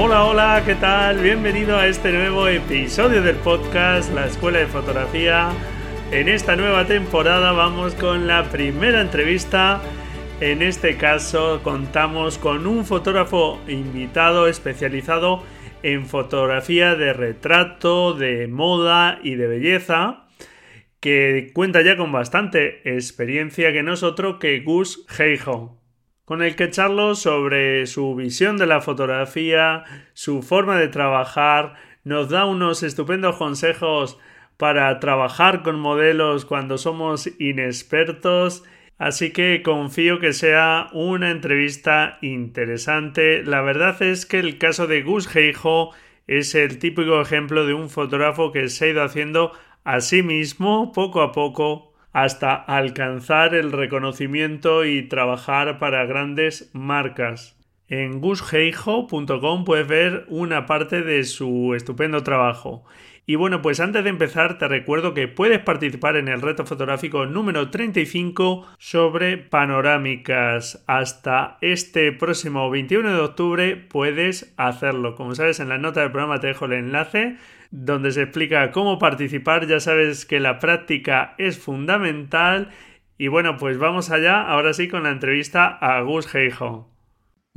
Hola, hola, ¿qué tal? Bienvenido a este nuevo episodio del podcast La Escuela de Fotografía. En esta nueva temporada vamos con la primera entrevista. En este caso contamos con un fotógrafo invitado especializado en fotografía de retrato, de moda y de belleza, que cuenta ya con bastante experiencia que nosotros que Gus Heijo con el que charlo sobre su visión de la fotografía, su forma de trabajar, nos da unos estupendos consejos para trabajar con modelos cuando somos inexpertos, así que confío que sea una entrevista interesante. La verdad es que el caso de Gus Heijo es el típico ejemplo de un fotógrafo que se ha ido haciendo a sí mismo poco a poco hasta alcanzar el reconocimiento y trabajar para grandes marcas. En gusheijo.com puedes ver una parte de su estupendo trabajo. Y bueno, pues antes de empezar te recuerdo que puedes participar en el reto fotográfico número 35 sobre panorámicas. Hasta este próximo 21 de octubre puedes hacerlo. Como sabes, en la nota del programa te dejo el enlace donde se explica cómo participar. Ya sabes que la práctica es fundamental. Y bueno, pues vamos allá, ahora sí, con la entrevista a Gus Heijo.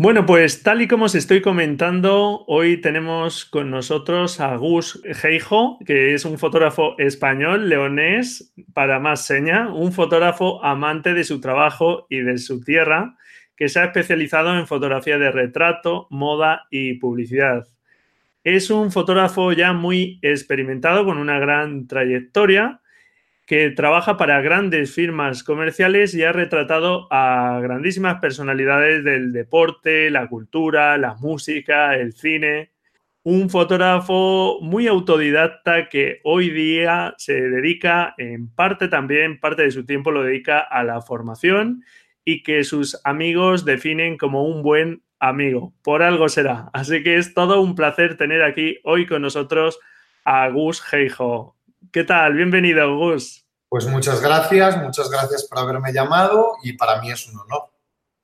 Bueno, pues tal y como os estoy comentando, hoy tenemos con nosotros a Gus Heijo, que es un fotógrafo español, leonés, para más seña, un fotógrafo amante de su trabajo y de su tierra, que se ha especializado en fotografía de retrato, moda y publicidad. Es un fotógrafo ya muy experimentado con una gran trayectoria que trabaja para grandes firmas comerciales y ha retratado a grandísimas personalidades del deporte, la cultura, la música, el cine. Un fotógrafo muy autodidacta que hoy día se dedica en parte también, parte de su tiempo lo dedica a la formación y que sus amigos definen como un buen amigo, por algo será. Así que es todo un placer tener aquí hoy con nosotros a Gus Heijo. ¿Qué tal? Bienvenido, Gus. Pues muchas gracias, muchas gracias por haberme llamado y para mí es un honor.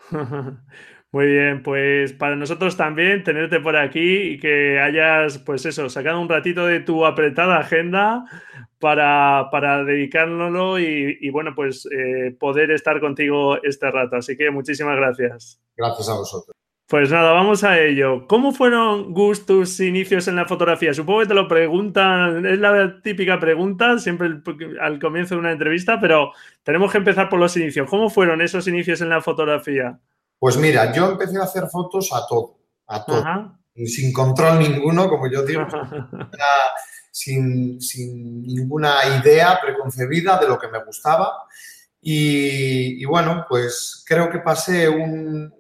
Muy bien, pues para nosotros también tenerte por aquí y que hayas, pues eso, sacado un ratito de tu apretada agenda para, para dedicárnoslo y, bueno, pues eh, poder estar contigo este rato. Así que muchísimas gracias. Gracias a vosotros. Pues nada, vamos a ello. ¿Cómo fueron, Gus, tus inicios en la fotografía? Supongo que te lo preguntan, es la típica pregunta, siempre al comienzo de una entrevista, pero tenemos que empezar por los inicios. ¿Cómo fueron esos inicios en la fotografía? Pues mira, yo empecé a hacer fotos a todo, a todo, sin control ninguno, como yo digo, sin, sin ninguna idea preconcebida de lo que me gustaba. Y, bueno, pues creo que pasé un,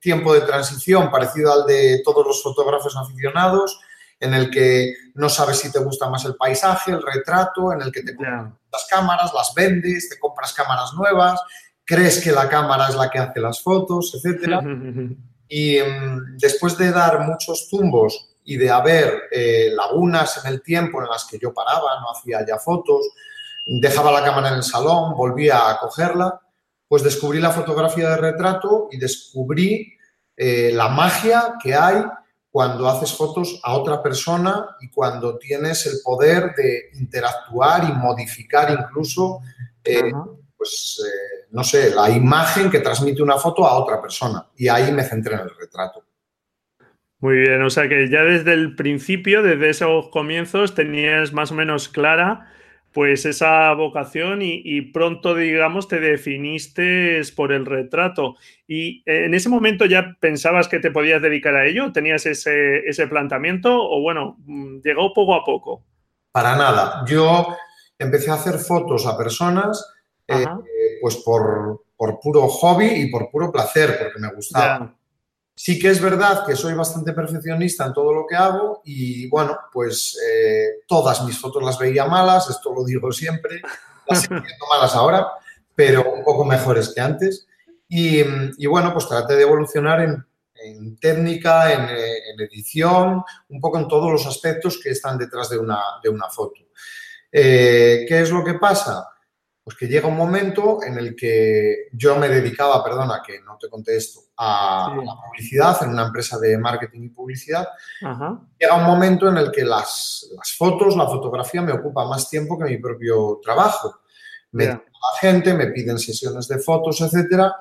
tiempo de transición parecido al de todos los fotógrafos aficionados, en el que no sabes si te gusta más el paisaje, el retrato, en el que te compras las cámaras, las vendes, te compras cámaras nuevas, crees que la cámara es la que hace las fotos, etc. y em, después de dar muchos tumbos y de haber eh, lagunas en el tiempo en las que yo paraba, no hacía ya fotos, dejaba la cámara en el salón, volvía a cogerla, pues descubrí la fotografía de retrato y descubrí eh, la magia que hay cuando haces fotos a otra persona y cuando tienes el poder de interactuar y modificar incluso, eh, pues, eh, no sé, la imagen que transmite una foto a otra persona. Y ahí me centré en el retrato. Muy bien, o sea que ya desde el principio, desde esos comienzos, tenías más o menos clara pues esa vocación y, pronto, digamos, te definiste por el retrato. ¿Y en ese momento ya pensabas que te podías dedicar a ello? ¿Tenías ese, ese planteamiento o bueno, mm, llegó poco a poco? Para nada. Yo empecé a hacer fotos a personas eh, pues por, puro hobby y por puro placer, porque me gustaba. Sí que es verdad que soy bastante perfeccionista en todo lo que hago y bueno, pues eh, todas mis fotos las veía malas, esto lo digo siempre, las estoy malas ahora, pero un poco mejores que antes. Y, bueno, pues traté de evolucionar en, técnica, en, edición, un poco en todos los aspectos que están detrás de una, de una foto. Eh, ¿Qué es lo que pasa? Pues que llega un momento en el que yo me dedicaba, perdona que no te contesto, a, la publicidad en una empresa de marketing y publicidad. Llega un momento en el que las, fotos, la fotografía me ocupa más tiempo que mi propio trabajo. Me la gente, me piden sesiones de fotos, etcétera.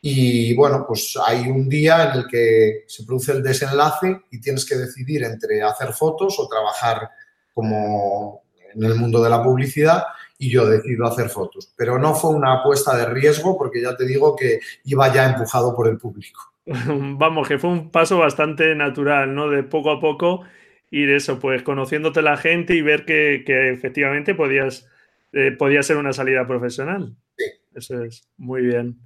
Y bueno, pues hay un día en el que se produce el desenlace y tienes que decidir entre hacer fotos o trabajar como en el mundo de la publicidad y yo decido hacer fotos. Pero no fue una apuesta de riesgo porque ya te digo que iba ya empujado por el público. Vamos, que fue un paso bastante natural, ¿no? De poco a poco ir eso, pues conociéndote la gente y ver que, efectivamente podías, eh, podía ser una salida profesional. Sí. Eso es, muy bien.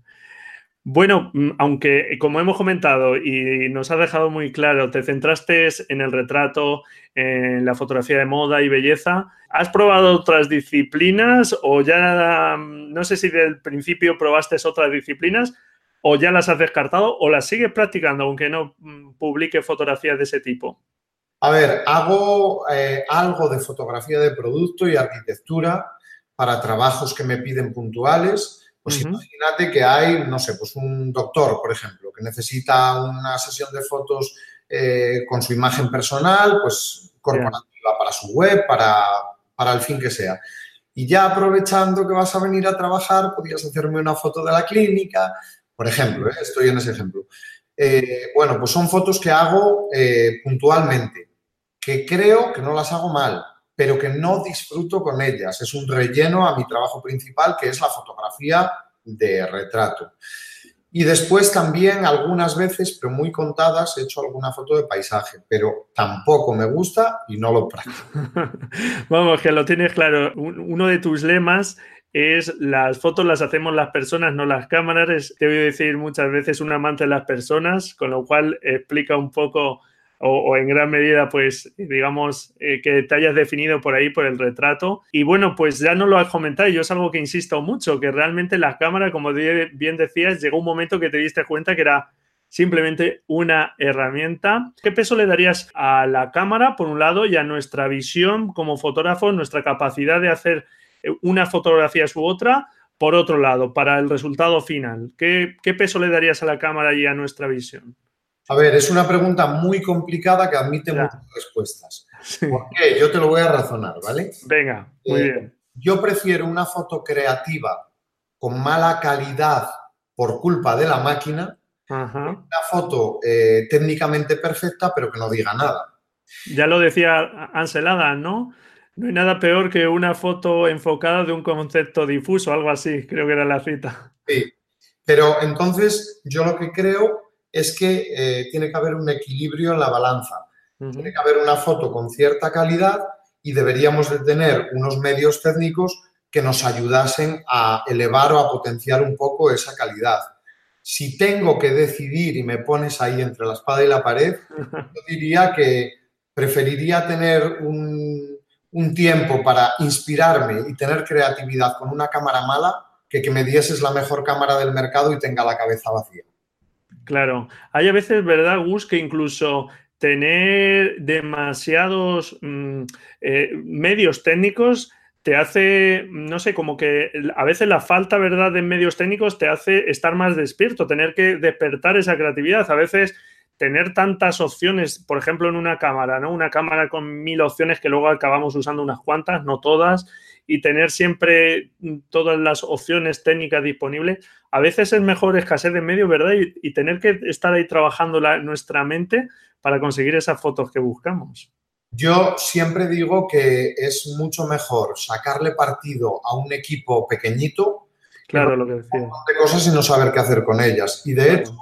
Bueno, mm, aunque como hemos comentado y nos has dejado muy claro, te centraste en el retrato, en la fotografía de moda y belleza, ¿has probado otras disciplinas o ya, mm, no sé si del principio probaste otras disciplinas o ya las has descartado o las sigues practicando aunque no mm, publique fotografías de ese tipo? A ver, hago eh, algo de fotografía de producto y arquitectura para trabajos que me piden puntuales pues imagínate que hay, no sé, pues un doctor, por ejemplo, que necesita una sesión de fotos eh, con su imagen personal, pues corporativa para su web, para, para el fin que sea. Y ya aprovechando que vas a venir a trabajar, podrías hacerme una foto de la clínica, por ejemplo, ¿eh? estoy en ese ejemplo. Eh, bueno, pues son fotos que hago puntualmente, que creo que no las hago mal, pero que no disfruto con ellas. Es un relleno a mi trabajo principal, que es la fotografía de retrato. Y después también algunas veces, pero muy contadas, he hecho alguna foto de paisaje, pero tampoco me gusta y no lo practico. Vamos, que lo tienes claro. Uno de tus lemas es las fotos las hacemos las personas, no las cámaras. te voy a decir muchas veces un amante de las personas, con lo cual explica un poco o, en gran medida, pues, digamos, eh, que te hayas definido por ahí, por el retrato. Y bueno, pues ya no lo has comentado, yo es algo que insisto mucho, que realmente la cámara, como bien decías, llegó un momento que te diste cuenta que era simplemente una herramienta. ¿Qué peso le darías a la cámara, por un lado, y a nuestra visión como fotógrafo, nuestra capacidad de hacer eh, una fotografía u otra? Por otro lado, para el resultado final, ¿qué, qué peso le darías a la cámara y a nuestra visión? A ver, es una pregunta muy complicada que admite muchas respuestas. ¿Por qué? Yo te lo voy a razonar, ¿vale? Venga, muy eh, bien. Yo prefiero una foto creativa con mala calidad por culpa de la máquina, una foto eh, técnicamente perfecta pero que no diga nada. Ya lo decía Ansel Adams, ¿no? No hay nada peor que una foto enfocada de un concepto difuso, algo así, creo que era la cita. Sí, pero entonces yo lo que creo es que eh, tiene que haber un equilibrio en la balanza. Tiene que haber una foto con cierta calidad y deberíamos de tener unos medios técnicos que nos ayudasen a elevar o a potenciar un poco esa calidad. Si tengo que decidir y me pones ahí entre la espada y la pared, yo diría que preferiría tener un, un tiempo para inspirarme y tener creatividad con una cámara mala que que me dieses la mejor cámara del mercado y tenga la cabeza vacía. Claro, hay a veces, ¿verdad, Gus, que incluso tener demasiados mm, eh, medios técnicos te hace, no sé, como que a veces la falta, ¿verdad?, de medios técnicos te hace estar más despierto, tener que despertar esa creatividad. A veces tener tantas opciones, por ejemplo, en una cámara, ¿no? Una cámara con mil opciones que luego acabamos usando unas cuantas, no todas, y tener siempre todas las opciones técnicas disponibles, a veces es mejor escasez de medios, ¿verdad? Y, tener que estar ahí trabajando nuestra mente para conseguir esas fotos que buscamos. Yo siempre digo que es mucho mejor sacarle partido a un equipo pequeñito. Claro, lo que decía. De cosas y no saber qué hacer con ellas. Y de hecho,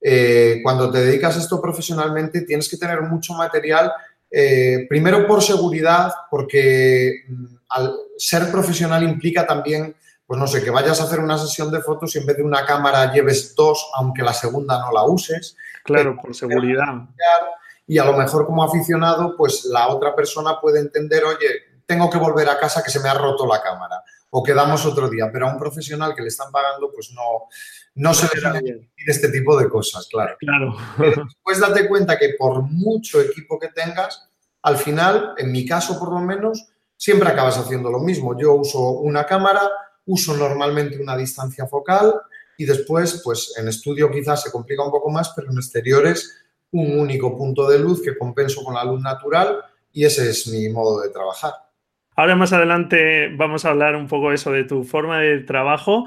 eh, cuando te dedicas a esto profesionalmente, tienes que tener mucho material, eh, primero por seguridad, porque mm, al ser profesional implica también, pues no sé, que vayas a hacer una sesión de fotos y en vez de una cámara lleves dos, aunque la segunda no la uses. Claro, por seguridad y a lo mejor como aficionado, pues la otra persona puede entender, oye, tengo que volver a casa que se me ha roto la cámara o quedamos otro día, pero a un profesional que le están pagando, pues no, no se le decir este tipo de cosas, claro. Claro. Después date cuenta que por mucho equipo que tengas, al final, en mi caso por lo menos, siempre acabas haciendo lo mismo. Yo uso una cámara, uso normalmente una distancia focal y después, pues en estudio quizás se complica un poco más, pero en exteriores un único punto de luz que compenso con la luz natural y ese es mi modo de trabajar. Ahora más adelante vamos a hablar un poco eso de tu forma de trabajo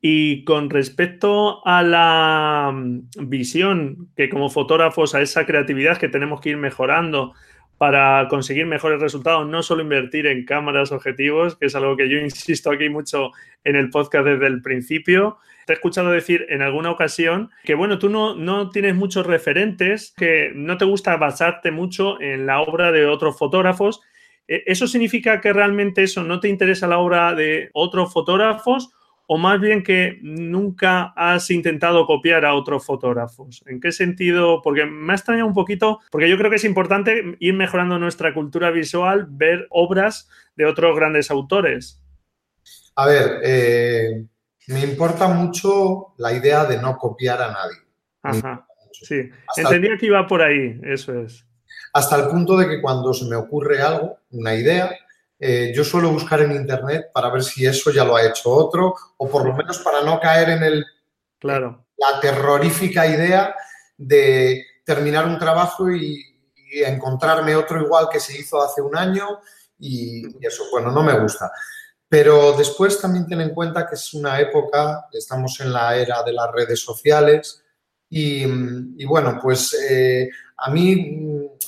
y con respecto a la mm, visión que como fotógrafos, a esa creatividad que tenemos que ir mejorando para conseguir mejores resultados, no solo invertir en cámaras, objetivos, que es algo que yo insisto aquí mucho en el podcast desde el principio, te he escuchado decir en alguna ocasión que, bueno, tú no, no tienes muchos referentes, que no te gusta basarte mucho en la obra de otros fotógrafos. E, ¿Eso significa que realmente eso no te interesa la obra de otros fotógrafos o más bien que nunca has intentado copiar a otros fotógrafos? ¿En qué sentido? Porque me ha extrañado un poquito, porque yo creo que es importante ir mejorando nuestra cultura visual, ver obras de otros grandes autores. A ver, eh, me importa mucho la idea de no copiar a nadie. Ajá. Sí, entendía que iba por ahí, eso es. Hasta el punto de que cuando se me ocurre algo, una idea, eh, yo suelo buscar en internet para ver si eso ya lo ha hecho otro, o por lo menos para no caer en el claro. la terrorífica idea de terminar un trabajo y, encontrarme otro igual que se hizo hace un año y, y eso, bueno, no me gusta. Pero después también ten en cuenta que es una época, estamos en la era de las redes sociales y, bueno, pues eh, a mí, eh,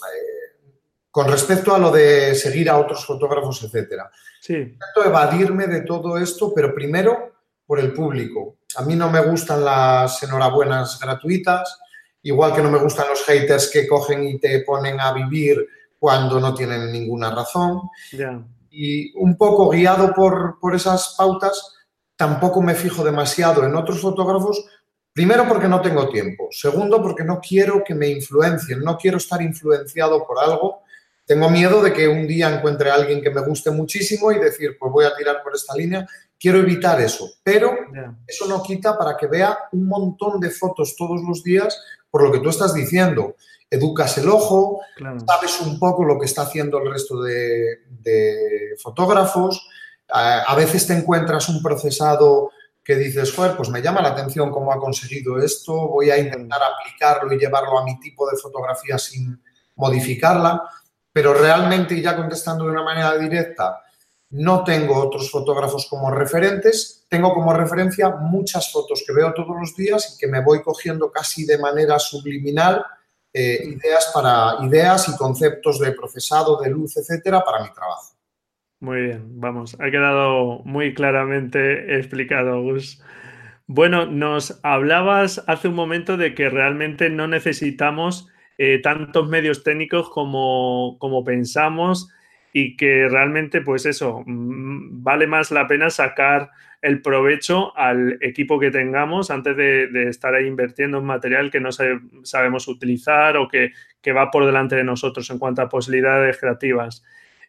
con respecto a lo de seguir a otros fotógrafos, etcétera, sí. intento evadirme de todo esto, pero primero por el público. A mí no me gustan las enhorabuenas gratuitas, igual que no me gustan los haters que cogen y te ponen a vivir cuando no tienen ninguna razón. Ya y un poco guiado por, esas pautas, tampoco me fijo demasiado en otros fotógrafos, primero porque no tengo tiempo, segundo porque no quiero que me influencien, no quiero estar influenciado por algo. Tengo miedo de que un día encuentre a alguien que me guste muchísimo y decir, pues voy a tirar por esta línea. Quiero evitar eso, pero eso no quita para que vea un montón de fotos todos los días por lo que tú estás diciendo. Educas el ojo, sabes un poco lo que está haciendo el resto de, fotógrafos. A, veces te encuentras un procesado que dices, joder, pues me llama la atención cómo ha conseguido esto, voy a intentar aplicarlo y llevarlo a mi tipo de fotografía sin modificarla, pero realmente, y ya contestando de una manera directa, no tengo otros fotógrafos como referentes, tengo como referencia muchas fotos que veo todos los días y que me voy cogiendo casi de manera subliminal eh, ideas, para, ideas y conceptos de procesado, de luz, etcétera, para mi trabajo. Muy bien, vamos, ha quedado muy claramente explicado, Gus. Bueno, nos hablabas hace un momento de que realmente no necesitamos eh, tantos medios técnicos como, como pensamos y que realmente, pues eso, mm, vale más la pena sacar el provecho al equipo que tengamos antes de, estar ahí invirtiendo en material que no sabemos utilizar o que, va por delante de nosotros en cuanto a posibilidades creativas.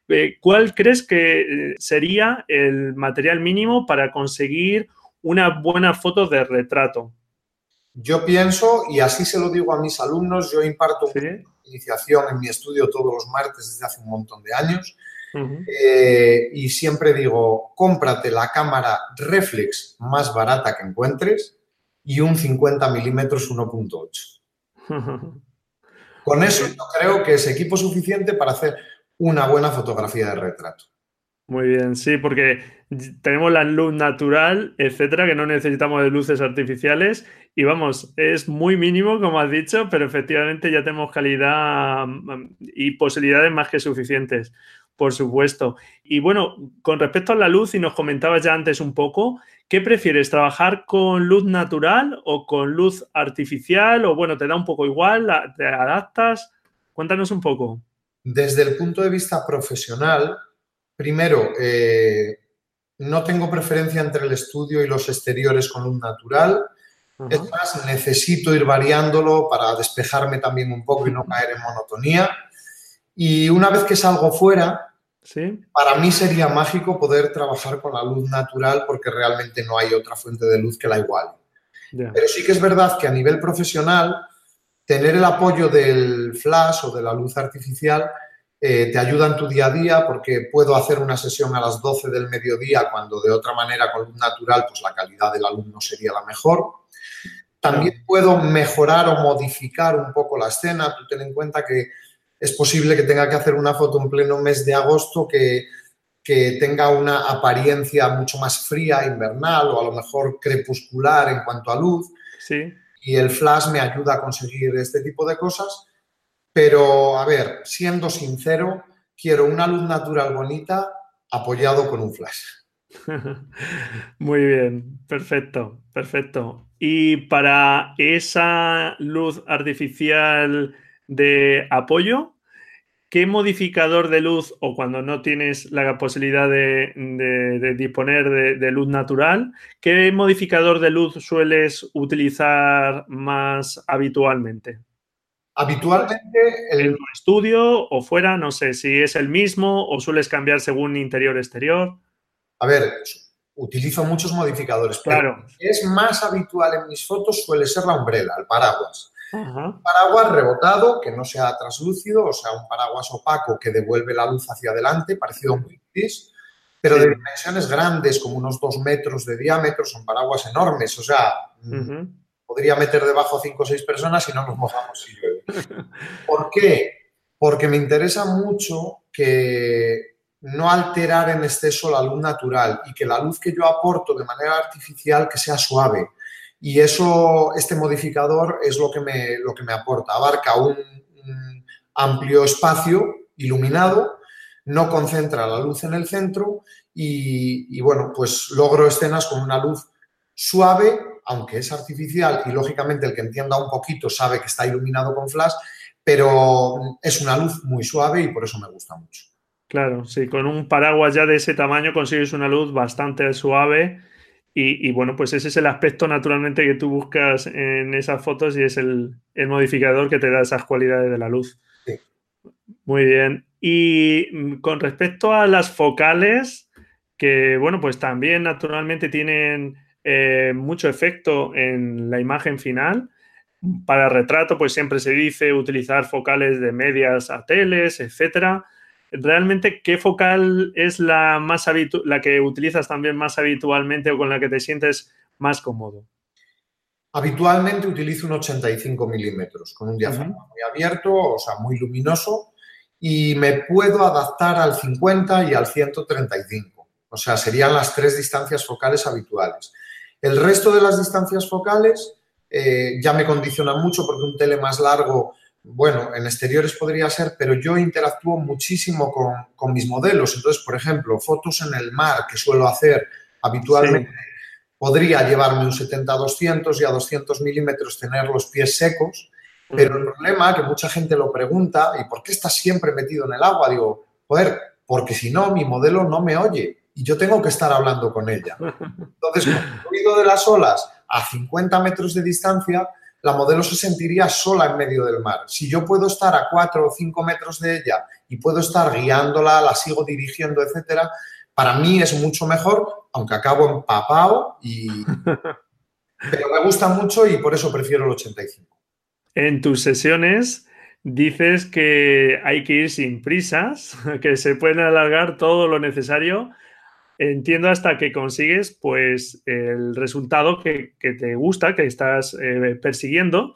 Eh, ¿Cuál crees que eh, sería el material mínimo para conseguir una buena foto de retrato? Yo pienso, y así se lo digo a mis alumnos, yo imparto iniciación en mi estudio todos los martes desde hace un montón de años. Eh, y siempre digo, cómprate la cámara reflex más barata que encuentres y un 50 milímetros 1.8. Con eso yo creo que es equipo suficiente para hacer una buena fotografía de retrato. Muy bien, sí, porque tenemos la luz natural, etcétera, que no necesitamos de luces artificiales. Y vamos, es muy mínimo, como has dicho, pero efectivamente ya tenemos calidad mm, y posibilidades más que suficientes, por supuesto. Y bueno, con respecto a la luz, y nos comentabas ya antes un poco, ¿qué prefieres? ¿Trabajar con luz natural o con luz artificial? O bueno, te da un poco igual, te adaptas. Cuéntanos un poco. Desde el punto de vista profesional, Primero, eh, no tengo preferencia entre el estudio y los exteriores con luz natural. Es más, necesito ir variándolo para despejarme también un poco y no caer en monotonía. Y una vez que salgo fuera, para mí sería mágico poder trabajar con la luz natural porque realmente no hay otra fuente de luz que la igual. Pero sí que es verdad que a nivel profesional, tener el apoyo del flash o de la luz artificial eh, te ayuda en tu día a día porque puedo hacer una sesión a las 12 del mediodía cuando de otra manera con luz natural pues la calidad del alumno sería la mejor. También puedo mejorar o modificar un poco la escena. Tú ten en cuenta que es posible que tenga que hacer una foto en pleno mes de agosto que, que tenga una apariencia mucho más fría, invernal o a lo mejor crepuscular en cuanto a luz. Sí. Y el flash me ayuda a conseguir este tipo de cosas pero, a ver, siendo sincero, quiero una luz natural bonita apoyado con un flash. Muy bien, perfecto, perfecto. Y para esa luz artificial de apoyo, ¿qué modificador de luz o cuando no tienes la posibilidad de, disponer de, de, luz natural, qué modificador de luz sueles utilizar más habitualmente? Habitualmente el... en tu estudio o fuera, no sé si es el mismo o sueles cambiar según interior exterior. A ver, utilizo muchos modificadores, claro. es más habitual en mis fotos suele ser la umbrella, el paraguas. Un paraguas rebotado, que no sea traslúcido, o sea, un paraguas opaco que devuelve la luz hacia adelante, parecido a un gris, pero de dimensiones grandes, como unos dos metros de diámetro, son paraguas enormes, o sea, podría meter debajo cinco o seis personas y no nos mojamos si llueve. ¿Por qué? Porque me interesa mucho que no alterar en exceso la luz natural y que la luz que yo aporto de manera artificial que sea suave. Y eso, este modificador es lo que me, lo que me aporta. Abarca un, amplio espacio iluminado, no concentra la luz en el centro y, y bueno, pues logro escenas con una luz suave aunque es artificial y lógicamente el que entienda un poquito sabe que está iluminado con flash, pero es una luz muy suave y por eso me gusta mucho. Claro, sí, con un paraguas ya de ese tamaño consigues una luz bastante suave y, bueno, pues ese es el aspecto naturalmente que tú buscas en esas fotos y es el, modificador que te da esas cualidades de la luz. Muy bien. Y mm, con respecto a las focales, que bueno, pues también naturalmente tienen eh, mucho efecto en la imagen final. Para retrato, pues siempre se dice utilizar focales de medias a teles, etcétera. Realmente, ¿qué focal es la más la que utilizas también más habitualmente o con la que te sientes más cómodo? Habitualmente utilizo un 85 milímetros con un diafragma muy abierto, o sea, muy luminoso, y me puedo adaptar al 50 y al 135. O sea, serían las tres distancias focales habituales. El resto de las distancias focales eh, ya me condiciona mucho porque un tele más largo, bueno, en exteriores podría ser, pero yo interactúo muchísimo con, mis modelos. Entonces, por ejemplo, fotos en el mar que suelo hacer habitualmente, podría llevarme un 70-200 y a 200 milímetros tener los pies secos. Pero el problema, que mucha gente lo pregunta, ¿y por qué estás siempre metido en el agua? Digo, joder, porque si no, mi modelo no me oye y yo tengo que estar hablando con ella. Entonces, con el ruido de las olas a 50 metros de distancia, la modelo se sentiría sola en medio del mar. Si yo puedo estar a 4 o 5 metros de ella y puedo estar guiándola, la sigo dirigiendo, etcétera, para mí es mucho mejor, aunque acabo empapado y... Pero me gusta mucho y por eso prefiero el 85. En tus sesiones dices que hay que ir sin prisas, que se pueden alargar todo lo necesario entiendo hasta que consigues pues el resultado que, te gusta, que estás eh, persiguiendo.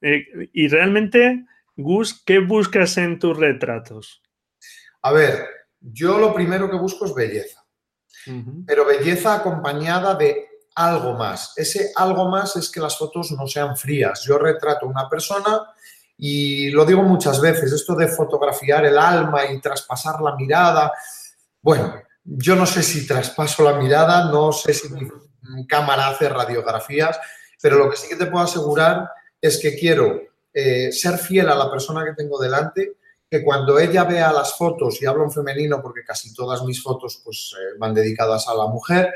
Eh, y realmente, Gus, ¿qué buscas en tus retratos? A ver, yo lo primero que busco es belleza, pero belleza acompañada de algo más. Ese algo más es que las fotos no sean frías. Yo retrato a una persona y lo digo muchas veces, esto de fotografiar el alma y traspasar la mirada, bueno, yo no sé si traspaso la mirada, no sé si mi cámara hace radiografías, pero lo que sí que te puedo asegurar es que quiero eh, ser fiel a la persona que tengo delante, que cuando ella vea las fotos, y hablo en femenino porque casi todas mis fotos pues, eh, van dedicadas a la mujer,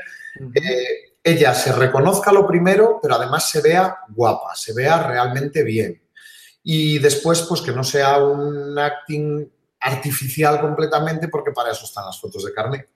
eh, ella se reconozca lo primero, pero además se vea guapa, se vea realmente bien. Y después, pues que no sea un acting artificial completamente, porque para eso están las fotos de carne.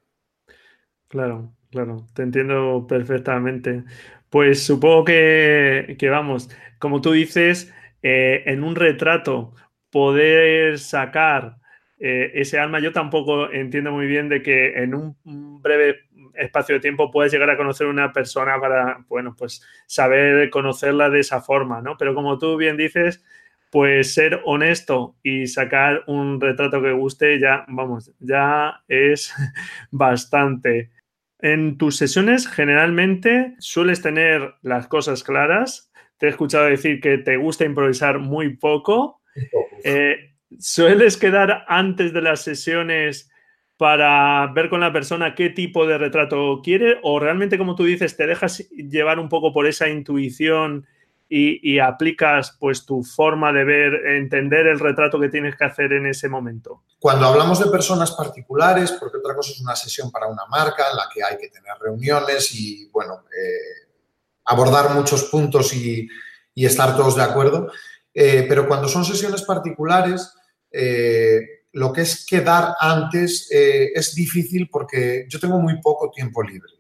Claro, claro, te entiendo perfectamente. Pues supongo que, vamos, como tú dices, eh, en un retrato poder sacar eh, ese alma, yo tampoco entiendo muy bien de que en un breve espacio de tiempo puedes llegar a conocer una persona para, bueno, pues saber conocerla de esa forma, ¿no? Pero como tú bien dices, pues ser honesto y sacar un retrato que guste ya, vamos, ya es bastante. En tus sesiones generalmente sueles tener las cosas claras. Te he escuchado decir que te gusta improvisar muy poco. Eh, ¿Sueles quedar antes de las sesiones para ver con la persona qué tipo de retrato quiere? ¿O realmente, como tú dices, te dejas llevar un poco por esa intuición y, aplicas pues tu forma de ver, entender el retrato que tienes que hacer en ese momento? Cuando hablamos de personas particulares, porque otra cosa es una sesión para una marca en la que hay que tener reuniones y, bueno, eh, abordar muchos puntos y, estar todos de acuerdo, eh, pero cuando son sesiones particulares, eh, lo que es quedar antes es difícil porque yo tengo muy poco tiempo libre.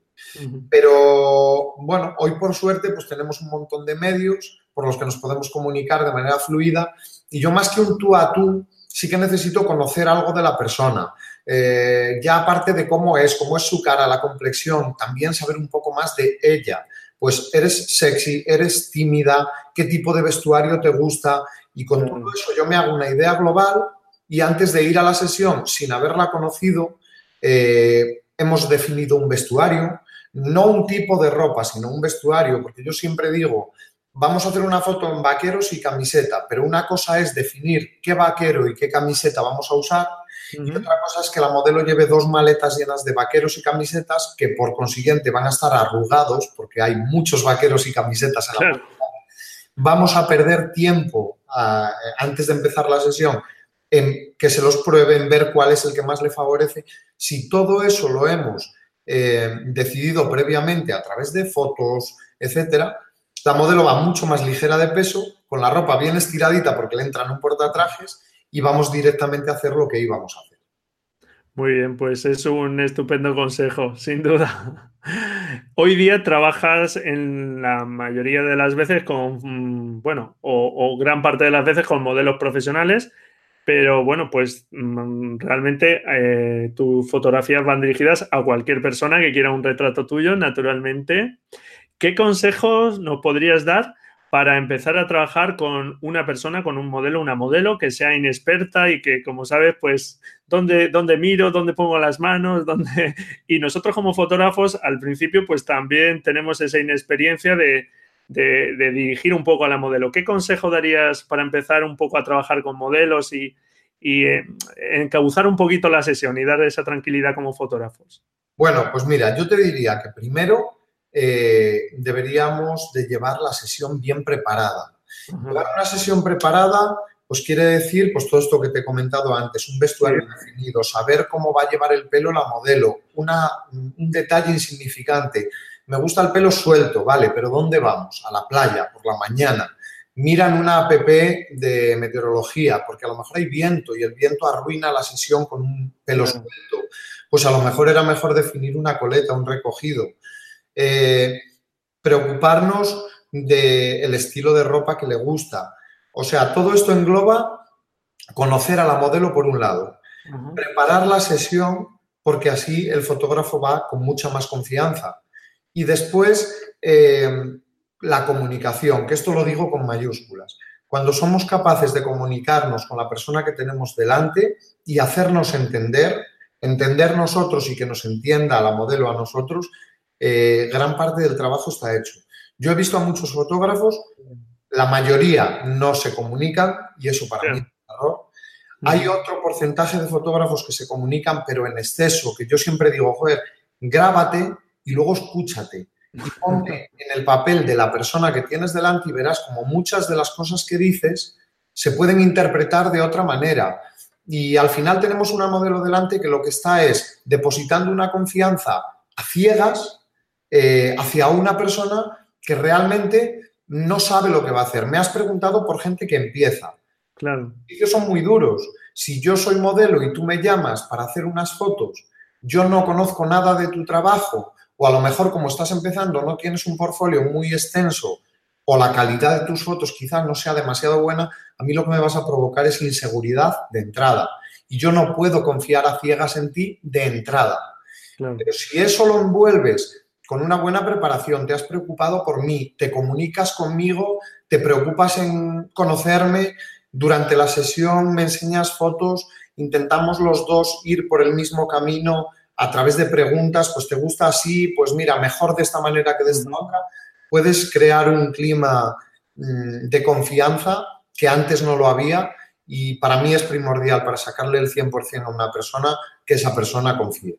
Pero bueno, hoy por suerte pues tenemos un montón de medios por los que nos podemos comunicar de manera fluida y yo más que un tú a tú sí que necesito conocer algo de la persona. Eh, ya aparte de cómo es, cómo es su cara, la complexión, también saber un poco más de ella. Pues eres sexy, eres tímida, qué tipo de vestuario te gusta y con todo eso yo me hago una idea global y antes de ir a la sesión sin haberla conocido, eh, hemos definido un vestuario, no un tipo de ropa, sino un vestuario, porque yo siempre digo, vamos a hacer una foto en vaqueros y camiseta, pero una cosa es definir qué vaquero y qué camiseta vamos a usar y otra cosa es que la modelo lleve dos maletas llenas de vaqueros y camisetas que por consiguiente van a estar arrugados porque hay muchos vaqueros y camisetas en la Vamos a perder tiempo ah, antes de empezar la sesión en que se los prueben, ver cuál es el que más le favorece. Si todo eso lo hemos eh, decidido previamente a través de fotos, etcétera, la modelo va mucho más ligera de peso, con la ropa bien estiradita porque le entran un portatrajes y vamos directamente a hacer lo que íbamos a hacer. Muy bien, pues es un estupendo consejo, sin duda. Hoy día trabajas en la mayoría de las veces con, mm, bueno, o gran parte de las veces con modelos profesionales pero bueno, pues mm, realmente eh, tus fotografías van dirigidas a cualquier persona que quiera un retrato tuyo, naturalmente. ¿Qué consejos nos podrías dar para empezar a trabajar con una persona, con un modelo, una modelo que sea inexperta y que, como sabes, pues, ¿dónde, dónde miro, dónde pongo las manos? Dónde... Y nosotros como fotógrafos, al principio, pues también tenemos esa inexperiencia de, de, dirigir un poco a la modelo. ¿Qué consejo darías para empezar un poco a trabajar con modelos y, y eh, encauzar un poquito la sesión y dar esa tranquilidad como fotógrafos? Bueno, pues mira, yo te diría que primero eh, deberíamos de llevar la sesión bien preparada. Llevar una sesión preparada, pues quiere decir, pues todo esto que te he comentado antes, un vestuario definido, saber cómo va a llevar el pelo la modelo, una, un detalle insignificante, me gusta el pelo suelto, vale, pero ¿dónde vamos? A la playa, por la mañana. Miran una app de meteorología, porque a lo mejor hay viento y el viento arruina la sesión con un pelo suelto. Pues a lo mejor era mejor definir una coleta, un recogido. Eh, preocuparnos del estilo de ropa que le gusta. O sea, todo esto engloba conocer a la modelo por un lado, preparar la sesión porque así el fotógrafo va con mucha más confianza. Y después, eh, la comunicación, que esto lo digo con mayúsculas. Cuando somos capaces de comunicarnos con la persona que tenemos delante y hacernos entender, entender nosotros y que nos entienda la modelo a nosotros, eh, gran parte del trabajo está hecho. Yo he visto a muchos fotógrafos, la mayoría no se comunican y eso para mí es un error. Hay otro porcentaje de fotógrafos que se comunican, pero en exceso, que yo siempre digo, joder, grábate y luego escúchate. Y ponte en el papel de la persona que tienes delante y verás como muchas de las cosas que dices se pueden interpretar de otra manera. Y al final tenemos una modelo delante que lo que está es depositando una confianza a ciegas eh, hacia una persona que realmente no sabe lo que va a hacer. Me has preguntado por gente que empieza. Claro. Ellos son muy duros. Si yo soy modelo y tú me llamas para hacer unas fotos, yo no conozco nada de tu trabajo, o a lo mejor como estás empezando no tienes un portfolio muy extenso o la calidad de tus fotos quizás no sea demasiado buena, a mí lo que me vas a provocar es inseguridad de entrada. Y yo no puedo confiar a ciegas en ti de entrada. Pero si eso lo envuelves con una buena preparación, te has preocupado por mí, te comunicas conmigo, te preocupas en conocerme, durante la sesión me enseñas fotos, intentamos los dos ir por el mismo camino a través de preguntas, pues te gusta así, pues mira, mejor de esta manera que de esta otra, puedes crear un clima mm, de confianza que antes no lo había y para mí es primordial para sacarle el 100% a una persona que esa persona confíe.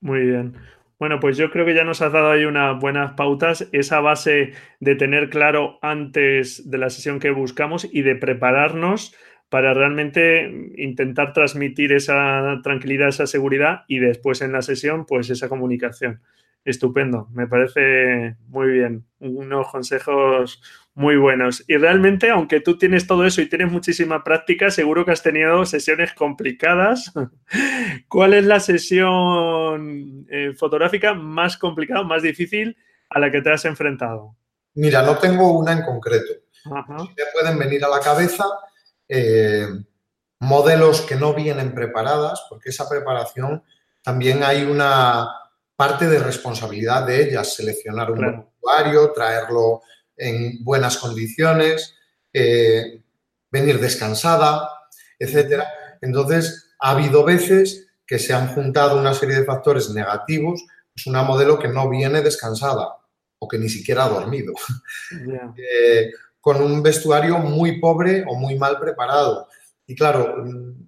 Muy bien. Bueno, pues yo creo que ya nos has dado ahí unas buenas pautas, esa base de tener claro antes de la sesión que buscamos y de prepararnos para realmente intentar transmitir esa tranquilidad, esa seguridad y después en la sesión, pues esa comunicación. Estupendo, me parece muy bien, unos consejos muy buenos. Y realmente, aunque tú tienes todo eso y tienes muchísima práctica, seguro que has tenido sesiones complicadas. ¿Cuál es la sesión eh, fotográfica más complicada, más difícil a la que te has enfrentado? Mira, no tengo una en concreto. Me pueden venir a la cabeza eh, modelos que no vienen preparadas, porque esa preparación también hay una parte de responsabilidad de ellas, seleccionar un buen usuario, traerlo en buenas condiciones, eh, venir descansada, etcétera. Entonces, ha habido veces que se han juntado una serie de factores negativos, es pues una modelo que no viene descansada o que ni siquiera ha dormido. Eh, con un vestuario muy pobre o muy mal preparado. Y claro,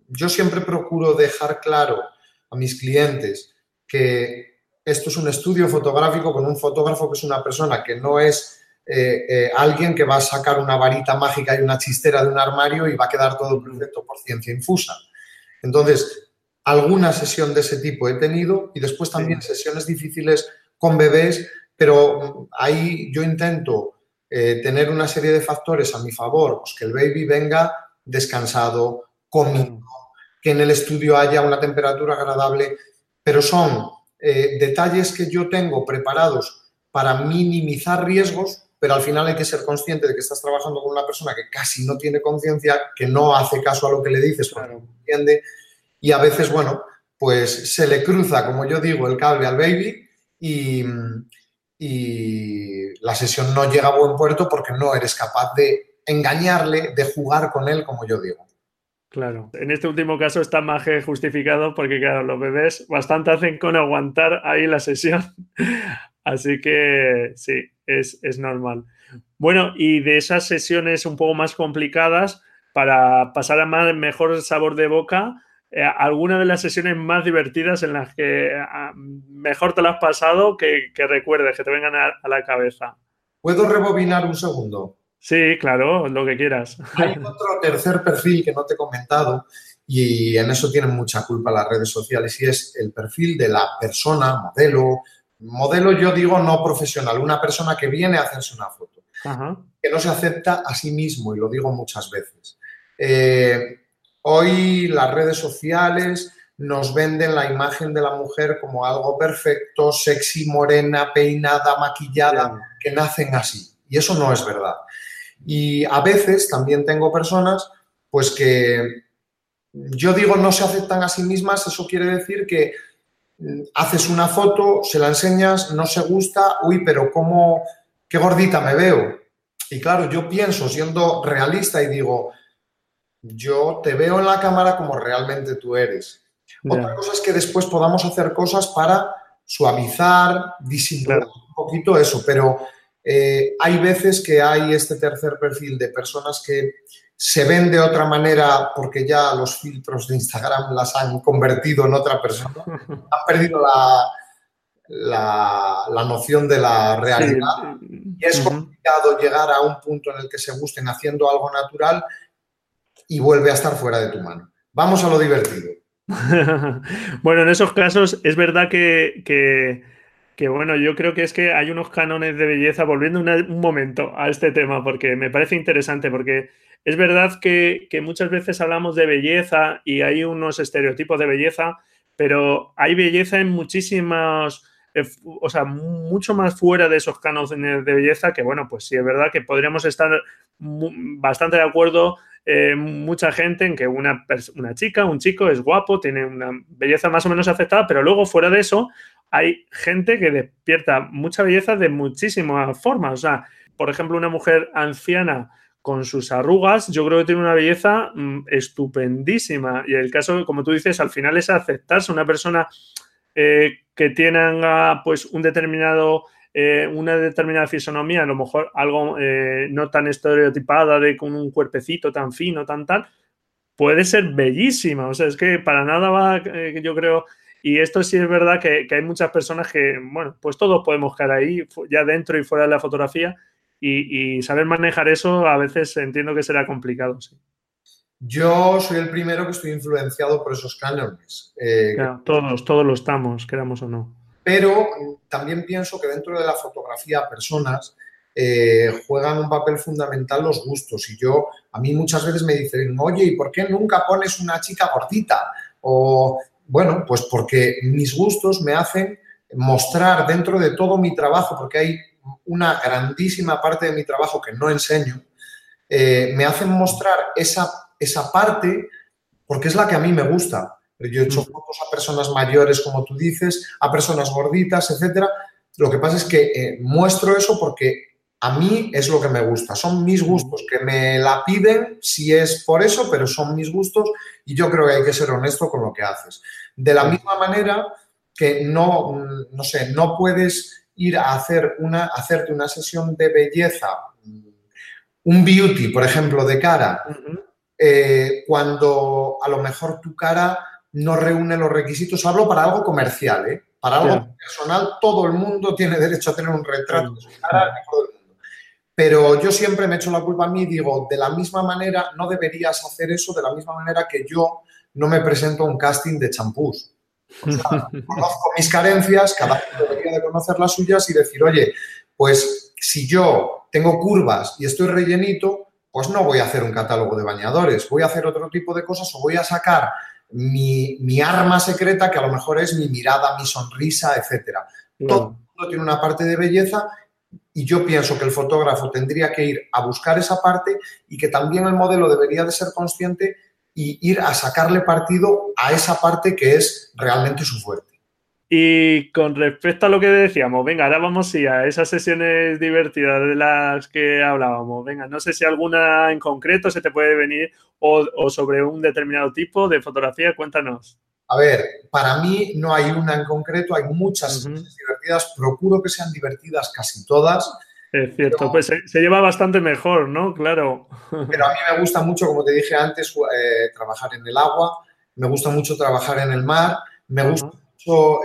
yo siempre procuro dejar claro a mis clientes que esto es un estudio fotográfico con un fotógrafo que es una persona que no es eh, eh, alguien que va a sacar una varita mágica y una chistera de un armario y va a quedar todo perfecto por ciencia infusa. Entonces, alguna sesión de ese tipo he tenido y después también sesiones difíciles con bebés, pero ahí yo intento eh, tener una serie de factores a mi favor, pues que el baby venga descansado, comido, que en el estudio haya una temperatura agradable, pero son eh, detalles que yo tengo preparados para minimizar riesgos, pero al final hay que ser consciente de que estás trabajando con una persona que casi no tiene conciencia, que no hace caso a lo que le dices porque no entiende, y a veces, bueno, pues se le cruza, como yo digo, el cable al baby y, y la sesión no llega a buen puerto porque no eres capaz de engañarle, de jugar con él, como yo digo. Claro, en este último caso está más justificado porque, claro, los bebés bastante hacen con aguantar ahí la sesión. Así que sí, es, es normal. Bueno, y de esas sesiones un poco más complicadas, para pasar a más mejor sabor de boca, alguna de las sesiones más divertidas en las que ah, mejor te lo has pasado que, recuerdes, que te vengan a, la cabeza. ¿Puedo rebobinar un segundo? Sí, claro, lo que quieras. Hay otro tercer perfil que no te he comentado y en eso tienen mucha culpa las redes sociales y es el perfil de la persona, modelo, modelo yo digo no profesional, una persona que viene a hacerse una foto, que no se acepta a sí mismo y lo digo muchas veces. Eh, Hoy las redes sociales nos venden la imagen de la mujer como algo perfecto, sexy, morena, peinada, maquillada, que nacen así. Y eso no es verdad. Y a veces también tengo personas, pues que yo digo no se aceptan a sí mismas, eso quiere decir que mm, haces una foto, se la enseñas, no se gusta, uy, pero cómo, qué gordita me veo. Y claro, yo pienso siendo realista y digo, yo te veo en la cámara como realmente tú eres. Otra cosa es que después podamos hacer cosas para suavizar, disimular un poquito eso, pero eh, hay veces que hay este tercer perfil de personas que se ven de otra manera porque ya los filtros de Instagram las han convertido en otra persona, han perdido la, la, noción de la realidad. y es complicado llegar a un punto en el que se gusten haciendo algo natural y vuelve a estar fuera de tu mano. Vamos a lo divertido. bueno, en esos casos es verdad que, que, bueno, yo creo que es que hay unos cánones de belleza, volviendo un momento a este tema, porque me parece interesante, porque es verdad que, que muchas veces hablamos de belleza y hay unos estereotipos de belleza, pero hay belleza en muchísimas eh, o sea, mucho más fuera de esos cánones de belleza que, bueno, pues sí, es verdad que podríamos estar bastante de acuerdo eh, mucha gente en que una, una chica, un chico es guapo, tiene una belleza más o menos aceptada, pero luego fuera de eso hay gente que despierta mucha belleza de muchísimas formas. O sea, por ejemplo, una mujer anciana con sus arrugas, yo creo que tiene una belleza mm, estupendísima. Y el caso, como tú dices, al final es aceptarse. Una persona eh, que tenga pues un determinado, eh, una determinada fisonomía, a lo mejor algo eh, no tan estereotipada de con un cuerpecito tan fino, tan tal, puede ser bellísima. O sea, es que para nada va, yo creo, y esto sí es verdad que, hay muchas personas que, bueno, pues todos podemos caer ahí, ya dentro y fuera de la fotografía, y, y saber manejar eso a veces entiendo que será complicado, sí. Yo soy el primero que estoy influenciado por esos cánones. Eh, todos, todos lo estamos, queramos o no. Pero también pienso que dentro de la fotografía personas eh, juegan un papel fundamental los gustos. Y yo, a mí muchas veces me dicen, oye, ¿y por qué nunca pones una chica gordita? O, bueno, pues porque mis gustos me hacen mostrar dentro de todo mi trabajo, porque hay una grandísima parte de mi trabajo que no enseño, eh, me hacen mostrar esa esa parte porque es la que a mí me gusta. Yo he hecho fotos a personas mayores, como tú dices, a personas gorditas, etcétera. Lo que pasa es que eh, muestro eso porque a mí es lo que me gusta. Son mis gustos que me la piden si es por eso, pero son mis gustos y yo creo que hay que ser honesto con lo que haces. De la misma manera que no, no sé, no puedes ir a hacer una, hacerte una sesión de belleza, un beauty, por ejemplo, de cara, eh, cuando a lo mejor tu cara no reúne los requisitos. Hablo para algo comercial, ¿eh? Para algo personal, todo el mundo tiene derecho a tener un retrato de su cara, mundo. Pero yo siempre me echo la culpa a mí y digo, de la misma manera, no deberías hacer eso de la misma manera que yo no me presento a un casting de champús. conozco mis carencias, cada uno debería de conocer las suyas y decir, oye, pues si yo tengo curvas y estoy rellenito, pues no voy a hacer un catálogo de bañadores, voy a hacer otro tipo de cosas o voy a sacar mi, arma secreta que a lo mejor es mi mirada, mi sonrisa, etc. Todo mundo tiene una parte de belleza y yo pienso que el fotógrafo tendría que ir a buscar esa parte y que también el modelo debería de ser consciente y ir a sacarle partido a esa parte que es realmente su fuerte. Y con respecto a lo que decíamos, venga, ahora vamos a esas sesiones divertidas de las que hablábamos. Venga, no sé si alguna en concreto se te puede venir o, sobre un determinado tipo de fotografía, cuéntanos. A ver, para mí no hay una en concreto, hay muchas divertidas, procuro que sean divertidas casi todas. Es cierto, pues se, lleva bastante mejor, ¿no? Claro. Pero a mí me gusta mucho, como te dije antes, eh, trabajar en el agua, me gusta mucho trabajar en el mar, me gusta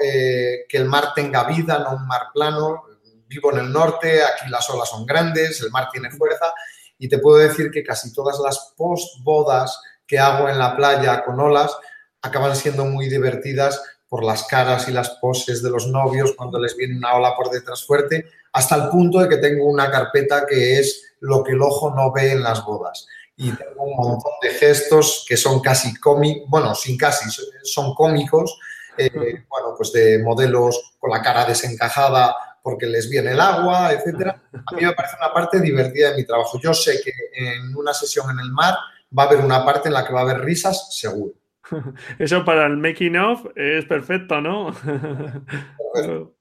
eh, que el mar tenga vida, no un mar plano. Vivo en el norte, aquí las olas son grandes, el mar tiene fuerza y te puedo decir que casi todas las post-bodas que hago en la playa con olas acaban siendo muy divertidas por las caras y las poses de los novios cuando les viene una ola por detrás fuerte, hasta el punto de que tengo una carpeta que es lo que el ojo no ve en las bodas. Y tengo un montón de gestos que son casi cómicos, bueno, sin casi, son cómicos, eh, bueno, pues de modelos con la cara desencajada porque les viene el agua, etcétera. A mí me parece una parte divertida de mi trabajo. Yo sé que en una sesión en el mar va a haber una parte en la que va a haber risas, seguro. Eso para el making of es perfecto, ¿no?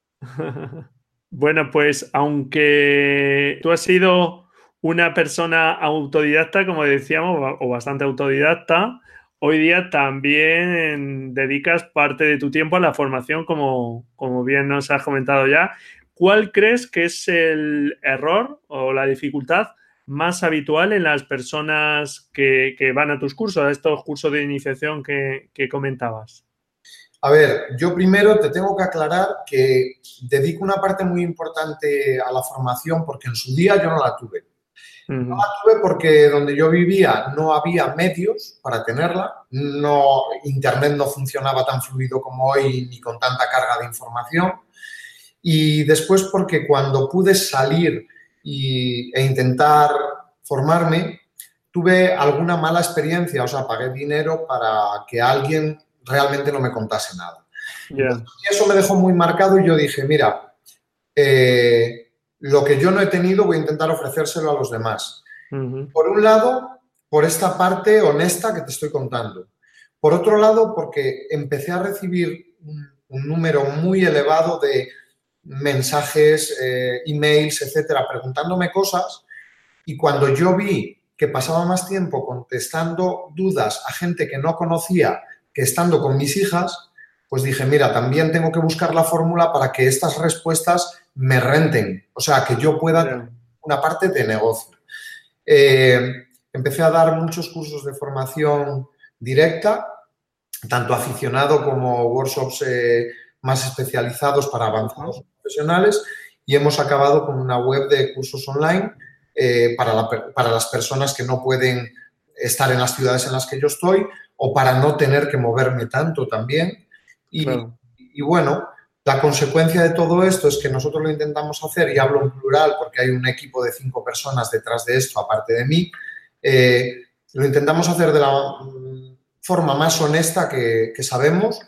bueno, pues aunque tú has sido una persona autodidacta, como decíamos, o bastante autodidacta, hoy día también dedicas parte de tu tiempo a la formación, como, como bien nos has comentado ya. ¿Cuál crees que es el error o la dificultad más habitual en las personas que, van a tus cursos, a estos cursos de iniciación que, comentabas? A ver, yo primero te tengo que aclarar que dedico una parte muy importante a la formación porque en su día yo no la tuve. No la tuve porque donde yo vivía no había medios para tenerla, no, Internet no funcionaba tan fluido como hoy ni con tanta carga de información. Y después porque cuando pude salir y, e intentar formarme, tuve alguna mala experiencia, o sea, pagué dinero para que alguien realmente no me contase nada. Y eso me dejó muy marcado y yo dije, mira, eh, lo que yo no he tenido voy a intentar ofrecérselo a los demás. Por un lado, por esta parte honesta que te estoy contando. Por otro lado, porque empecé a recibir un, número muy elevado de mensajes, eh, emails, etcétera, preguntándome cosas. Y cuando yo vi que pasaba más tiempo contestando dudas a gente que no conocía que estando con mis hijas, pues dije, mira, también tengo que buscar la fórmula para que estas respuestas me renten, o sea, que yo pueda tener una parte de negocio. Eh, empecé a dar muchos cursos de formación directa, tanto aficionado como workshops eh, más especializados para avanzados profesionales y hemos acabado con una web de cursos online eh, para, para, las personas que no pueden estar en las ciudades en las que yo estoy o para no tener que moverme tanto también. Y, y bueno, la consecuencia de todo esto es que nosotros lo intentamos hacer, y hablo en plural porque hay un equipo de cinco personas detrás de esto, aparte de mí, eh, lo intentamos hacer de la mm, forma más honesta que, sabemos.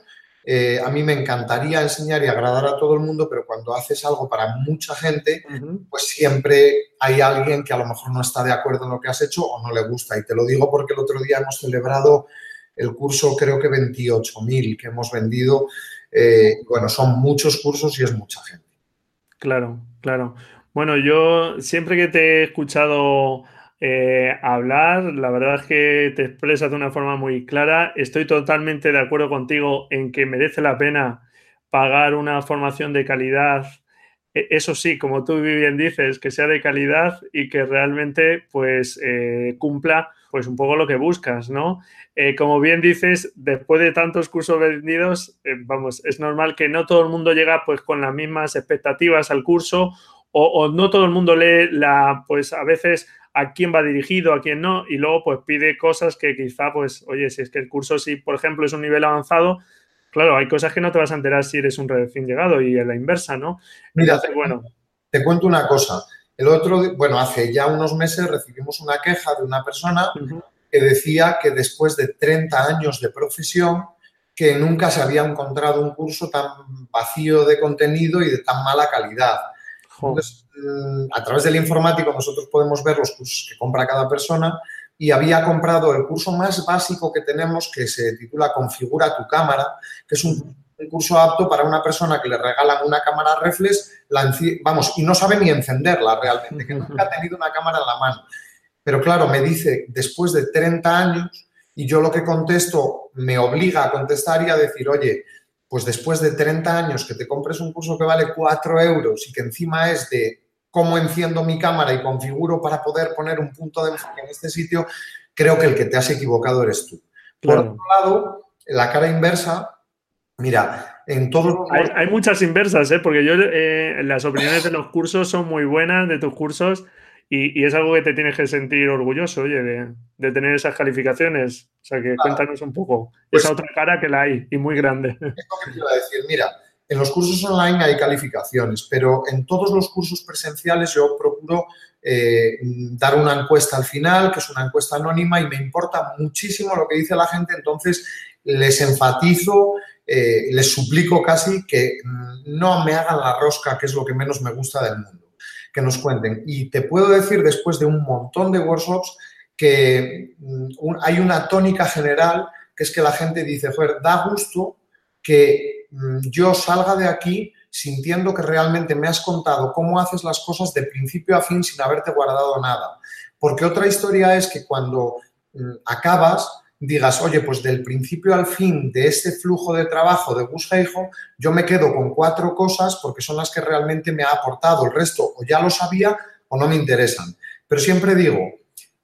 Eh, a mí me encantaría enseñar y agradar a todo el mundo, pero cuando haces algo para mucha gente, pues siempre hay alguien que a lo mejor no está de acuerdo en lo que has hecho o no le gusta. Y te lo digo porque el otro día hemos celebrado el curso, creo que 28.000 que hemos vendido eh, bueno, son muchos cursos y es mucha gente. Claro, claro. Bueno, yo siempre que te he escuchado eh, hablar, la verdad es que te expresas de una forma muy clara. Estoy totalmente de acuerdo contigo en que merece la pena pagar una formación de calidad. E, eso sí, como tú bien dices, que sea de calidad y que realmente pues eh, cumpla pues un poco lo que buscas, ¿no? Eh, como bien dices, después de tantos cursos vendidos, eh, vamos, es normal que no todo el mundo llega pues con las mismas expectativas al curso o, no todo el mundo lee la, pues a veces a quién va dirigido, a quién no, y luego pues pide cosas que quizá pues, oye, si es que el curso si por ejemplo es un nivel avanzado, claro, hay cosas que no te vas a enterar si eres un recién llegado y en la inversa, ¿no? Mira, bueno. Te cuento una cosa. El otro, bueno, hace ya unos meses recibimos una queja de una persona que decía que después de 30 años de profesión, que nunca se había encontrado un curso tan vacío de contenido y de tan mala calidad. Entonces, mm, a través del informático nosotros podemos ver los cursos que compra cada persona y había comprado el curso más básico que tenemos que se titula Configura tu cámara, que es un un curso apto para una persona que le regalan una cámara reflex, vamos, y no sabe ni encenderla realmente, que nunca ha tenido una cámara en la mano. Pero claro, me dice, después de 30 años, y yo lo que contesto me obliga a contestar y a decir, oye, pues después de 30 años que te compres un curso que vale 4 euros y que encima es de cómo enciendo mi cámara y configuro para poder poner un punto de enfoque en este sitio, creo que el que te has equivocado eres tú. Por otro lado, la cara inversa, Mira, en todos hay, muchas inversas, ¿eh? porque yo eh, las opiniones de los cursos son muy buenas, de tus cursos, y, es algo que te tienes que sentir orgulloso, oye, de, tener esas calificaciones. O sea, que cuéntanos un poco pues esa otra cara que la hay, y muy grande. Es lo que te iba a decir, mira, en los cursos online hay calificaciones, pero en todos los cursos presenciales yo procuro eh, dar una encuesta al final, que es una encuesta anónima, y me importa muchísimo lo que dice la gente, entonces les enfatizo eh, les suplico casi que no me hagan la rosca, que es lo que menos me gusta del mundo, que nos cuenten. Y te puedo decir, después de un montón de workshops, que mm, hay una tónica general, que es que la gente dice, joder, da gusto que mm, yo salga de aquí sintiendo que realmente me has contado cómo haces las cosas de principio a fin sin haberte guardado nada. Porque otra historia es que cuando mm, acabas, digas, oye, pues del principio al fin de este flujo de trabajo de Gus Heijo, yo me quedo con cuatro cosas porque son las que realmente me ha aportado. El resto o ya lo sabía o no me interesan. Pero siempre digo,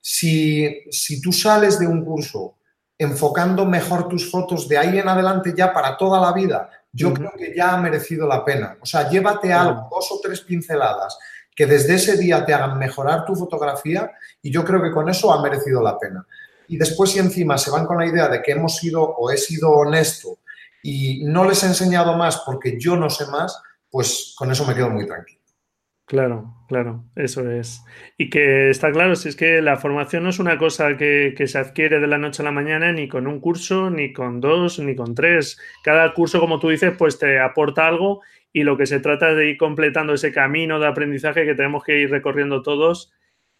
si, si tú sales de un curso enfocando mejor tus fotos de ahí en adelante ya para toda la vida, yo creo que ya ha merecido la pena. O sea, llévate algo, dos o tres pinceladas que desde ese día te hagan mejorar tu fotografía y yo creo que con eso ha merecido la pena. Y después si encima se van con la idea de que hemos sido o he sido honesto y no les he enseñado más porque yo no sé más, pues con eso me quedo muy tranquilo. Claro, claro, eso es. Y que está claro, si es que la formación no es una cosa que, se adquiere de la noche a la mañana, ni con un curso, ni con dos, ni con tres. Cada curso, como tú dices, pues te aporta algo y lo que se trata es de ir completando ese camino de aprendizaje que tenemos que ir recorriendo todos.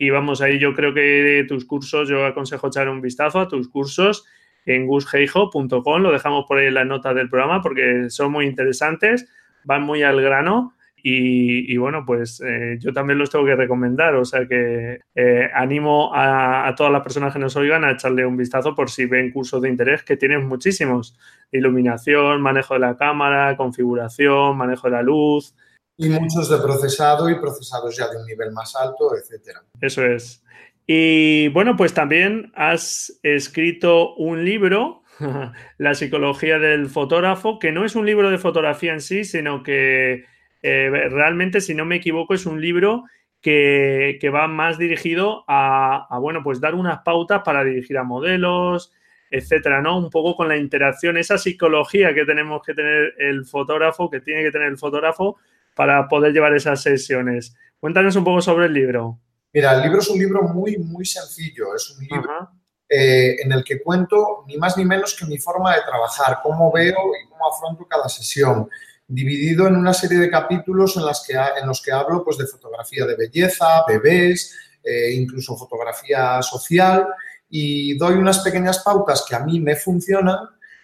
Y vamos, ahí yo creo que tus cursos, yo aconsejo echar un vistazo a tus cursos en gusheijo.com, lo dejamos por ahí en la nota del programa porque son muy interesantes, van muy al grano y, bueno, pues eh, yo también los tengo que recomendar, o sea que eh, animo a, todas las personas que nos oigan a echarle un vistazo por si ven cursos de interés, que tienen muchísimos. Iluminación, manejo de la cámara, configuración, manejo de la luz. Y muchos de procesado y procesados ya de un nivel más alto, etcétera. Eso es. Y bueno, pues también has escrito un libro, La psicología del fotógrafo, que no es un libro de fotografía en sí, sino que eh, realmente, si no me equivoco, es un libro que, va más dirigido a, bueno, pues dar unas pautas para dirigir a modelos, etcétera, ¿no? Un poco con la interacción, esa psicología que tenemos que tener el fotógrafo, que tiene que tener el fotógrafo para poder llevar esas sesiones. Cuéntanos un poco sobre el libro. Mira, el libro es un libro muy, muy sencillo. Es un libro eh, en el que cuento ni más ni menos que mi forma de trabajar, cómo veo y cómo afronto cada sesión dividido en una serie de capítulos en, las que, en los que hablo pues, de fotografía de belleza, bebés, eh, incluso fotografía social y doy unas pequeñas pautas que a mí me funcionan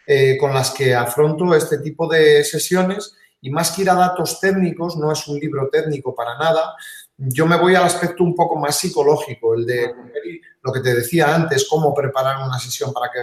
eh, con las que afronto este tipo de sesiones y más que ir a datos técnicos, no es un libro técnico para nada, yo me voy al aspecto un poco más psicológico, el de lo que te decía antes, cómo preparar una sesión para que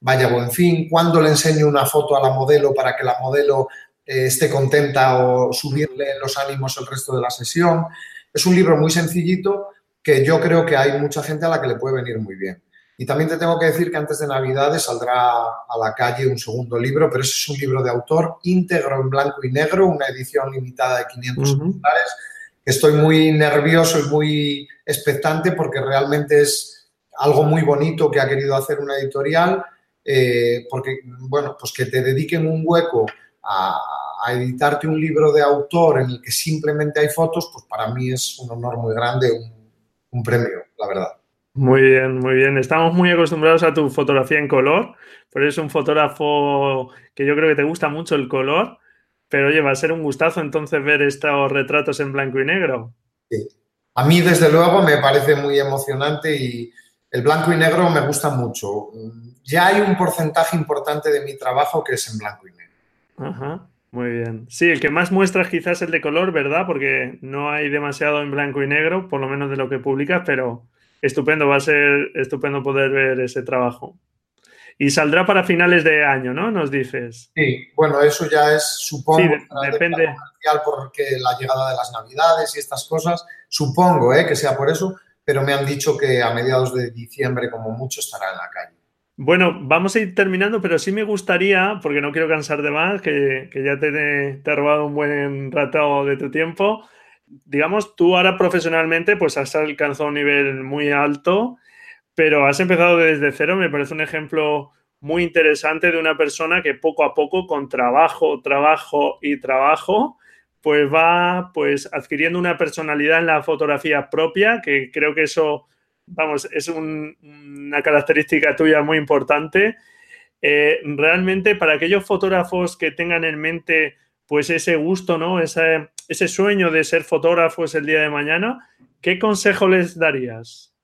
vaya a buen fin, cuándo le enseño una foto a la modelo para que la modelo eh, esté contenta o subirle los ánimos el resto de la sesión. Es un libro muy sencillito que yo creo que hay mucha gente a la que le puede venir muy bien. Y también te tengo que decir que antes de Navidades saldrá a la calle un segundo libro, pero ese es un libro de autor íntegro en blanco y negro, una edición limitada de 500 ejemplares. Estoy muy nervioso y muy expectante porque realmente es algo muy bonito que ha querido hacer una editorial, eh, porque, bueno, pues que te dediquen un hueco a, editarte un libro de autor en el que simplemente hay fotos, pues para mí es un honor muy grande, un, premio, la verdad. Muy bien, muy bien. Estamos muy acostumbrados a tu fotografía en color, pero eres un fotógrafo que yo creo que te gusta mucho el color, pero oye, va a ser un gustazo entonces ver estos retratos en blanco y negro. Sí. A mí, desde luego, me parece muy emocionante y el blanco y negro me gusta mucho. Ya hay un porcentaje importante de mi trabajo que es en blanco y negro. Ajá, muy bien. Sí, el que más muestras quizás el de color, ¿verdad? Porque no hay demasiado en blanco y negro, por lo menos de lo que publicas, pero estupendo, va a ser estupendo poder ver ese trabajo. Y saldrá para finales de año, ¿no? Nos dices. Sí, bueno, eso ya es, supongo, sí, depende. porque la llegada de las navidades y estas cosas, supongo ¿eh? que sea por eso, pero me han dicho que a mediados de diciembre, como mucho, estará en la calle. Bueno, vamos a ir terminando, pero sí me gustaría, porque no quiero cansar de más, que, ya te, te, he robado un buen rato de tu tiempo. Digamos, tú ahora profesionalmente pues has alcanzado un nivel muy alto, pero has empezado desde cero. Me parece un ejemplo muy interesante de una persona que poco a poco, con trabajo, trabajo y trabajo, pues va pues adquiriendo una personalidad en la fotografía propia, que creo que eso vamos, es una característica tuya muy importante. Eh, realmente para aquellos fotógrafos que tengan en mente pues ese gusto, ¿no? Ese, ese sueño de ser fotógrafos el día de mañana, ¿qué consejo les darías?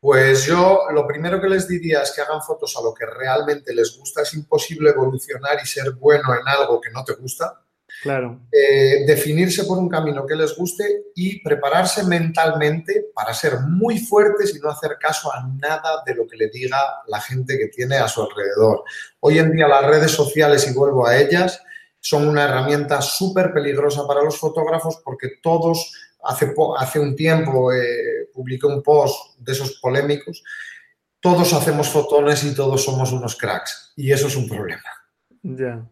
Pues yo lo primero que les diría es que hagan fotos a lo que realmente les gusta. Es imposible evolucionar y ser bueno en algo que no te gusta. Claro. Eh, definirse por un camino que les guste y prepararse mentalmente para ser muy fuertes y no hacer caso a nada de lo que le diga la gente que tiene a su alrededor. Hoy en día las redes sociales, y vuelvo a ellas, son una herramienta súper peligrosa para los fotógrafos porque todos, hace, hace un tiempo eh, publiqué un post de esos polémicos, todos hacemos fotones y todos somos unos cracks y eso es un problema. Ya.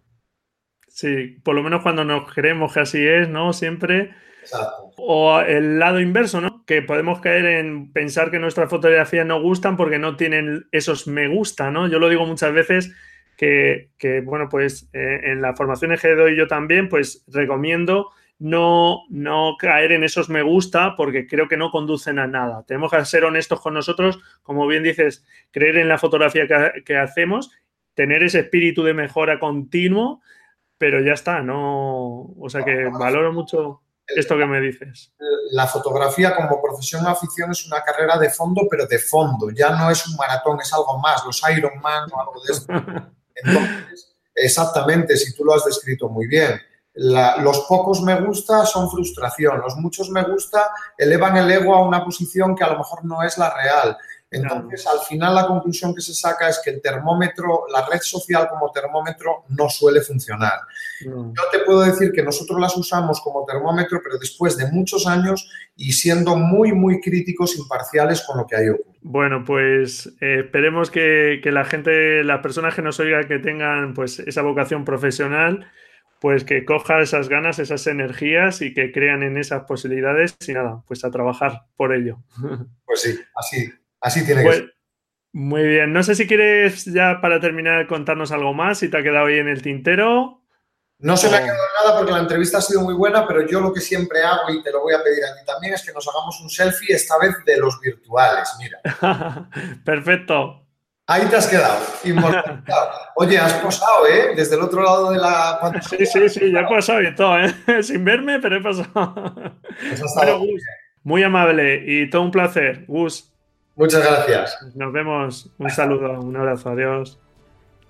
Sí, por lo menos cuando nos creemos que así es, ¿no? Siempre. Exacto. O el lado inverso, ¿no? Que podemos caer en pensar que nuestras fotografías no gustan porque no tienen esos me gusta, ¿no? Yo lo digo muchas veces que, bueno, pues eh, en la formación que doy yo también, pues recomiendo no, no caer en esos me gusta porque creo que no conducen a nada. Tenemos que ser honestos con nosotros, como bien dices, creer en la fotografía que, que hacemos, tener ese espíritu de mejora continuo pero ya está, no. O sea que valoro mucho esto que me dices. La fotografía como profesión o afición es una carrera de fondo, pero de fondo. Ya no es un maratón, es algo más, los Ironman o algo de esto. Entonces, exactamente, si tú lo has descrito muy bien. los pocos me gusta son frustración, los muchos me gusta elevan el ego a una posición que a lo mejor no es la real. Entonces, al final la conclusión que se saca es que el termómetro, la red social como termómetro no suele funcionar. Yo te puedo decir que nosotros las usamos como termómetro, pero después de muchos años y siendo muy, muy críticos, imparciales con lo que hay ocurrido. Bueno, pues eh, esperemos que, la gente, las personas que nos oigan, que tengan pues esa vocación profesional, pues que coja esas ganas, esas energías y que crean en esas posibilidades y nada, pues a trabajar por ello. Pues sí, así, Así tiene que pues, ser. Muy bien. No sé si quieres ya para terminar contarnos algo más, si te ha quedado ahí en el tintero. No se me ha quedado nada porque la entrevista ha sido muy buena, pero yo lo que siempre hago y te lo voy a pedir a ti también es que nos hagamos un selfie, esta vez de los virtuales. Mira. Perfecto. Ahí te has quedado, Oye, has posado, ¿eh? Desde el otro lado de la pantalla. Sí, sí, sí, ya he pasado y todo, ¿eh? Sin verme, pero he pasado. Pues muy amable y todo un placer, Gus. Muchas gracias. Nos vemos. Un saludo, un abrazo, adiós.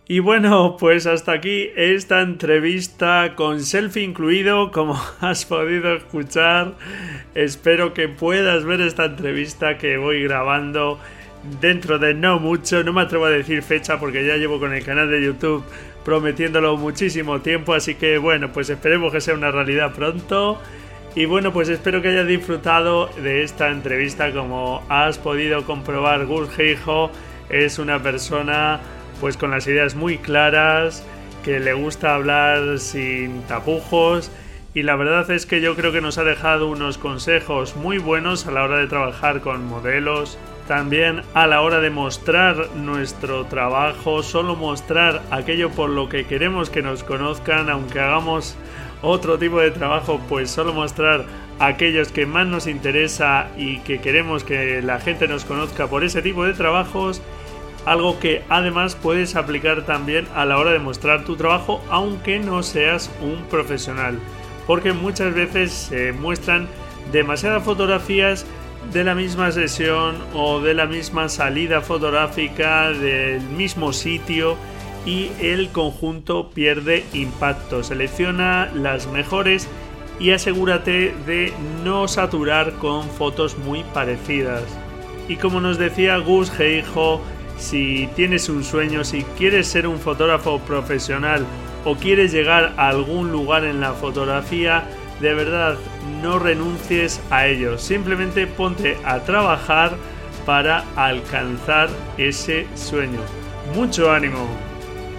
Y bueno, pues hasta aquí esta entrevista con selfie incluido, como has podido escuchar. Espero que puedas ver esta entrevista que voy grabando dentro de no mucho. No me atrevo a decir fecha porque ya llevo con el canal de YouTube prometiéndolo muchísimo tiempo. Así que bueno, pues esperemos que sea una realidad pronto. Y bueno, pues espero que hayas disfrutado de esta entrevista. Como has podido comprobar, Gus es una persona pues con las ideas muy claras, que le gusta hablar sin tapujos y la verdad es que yo creo que nos ha dejado unos consejos muy buenos a la hora de trabajar con modelos, también a la hora de mostrar nuestro trabajo, solo mostrar aquello por lo que queremos que nos conozcan, aunque hagamos otro tipo de trabajo, pues solo mostrar aquellos que más nos interesa y que queremos que la gente nos conozca por ese tipo de trabajos, algo que además puedes aplicar también a la hora de mostrar tu trabajo aunque no seas un profesional, porque muchas veces se muestran demasiadas fotografías de la misma sesión o de la misma salida fotográfica del mismo sitio y el conjunto pierde impacto. Selecciona las mejores y asegúrate de no saturar con fotos muy parecidas. Y como nos decía Gus Heijo, si tienes un sueño, si quieres ser un fotógrafo profesional o quieres llegar a algún lugar en la fotografía, de verdad no renuncies a ello. Simplemente ponte a trabajar para alcanzar ese sueño. Mucho ánimo.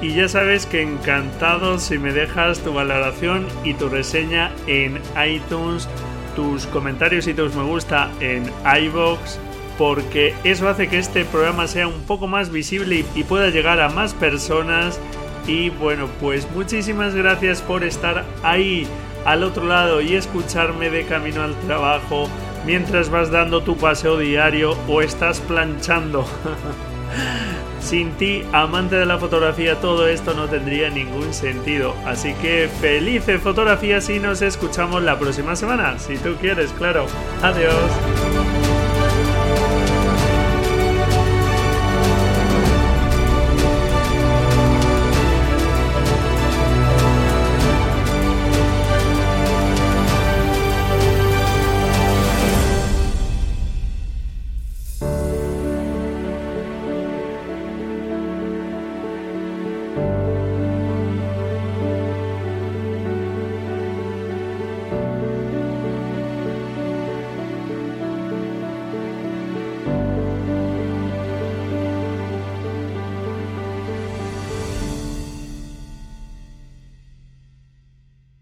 Y ya sabes que encantado si me dejas tu valoración y tu reseña en iTunes, tus comentarios y tus me gusta en iBox, porque eso hace que este programa sea un poco más visible y, pueda llegar a más personas. Y bueno, pues muchísimas gracias por estar ahí al otro lado y escucharme de camino al trabajo mientras vas dando tu paseo diario o estás planchando. Sin ti, amante de la fotografía, todo esto no tendría ningún sentido. Así que felices fotografías y nos escuchamos la próxima semana, si tú quieres, claro. Adiós.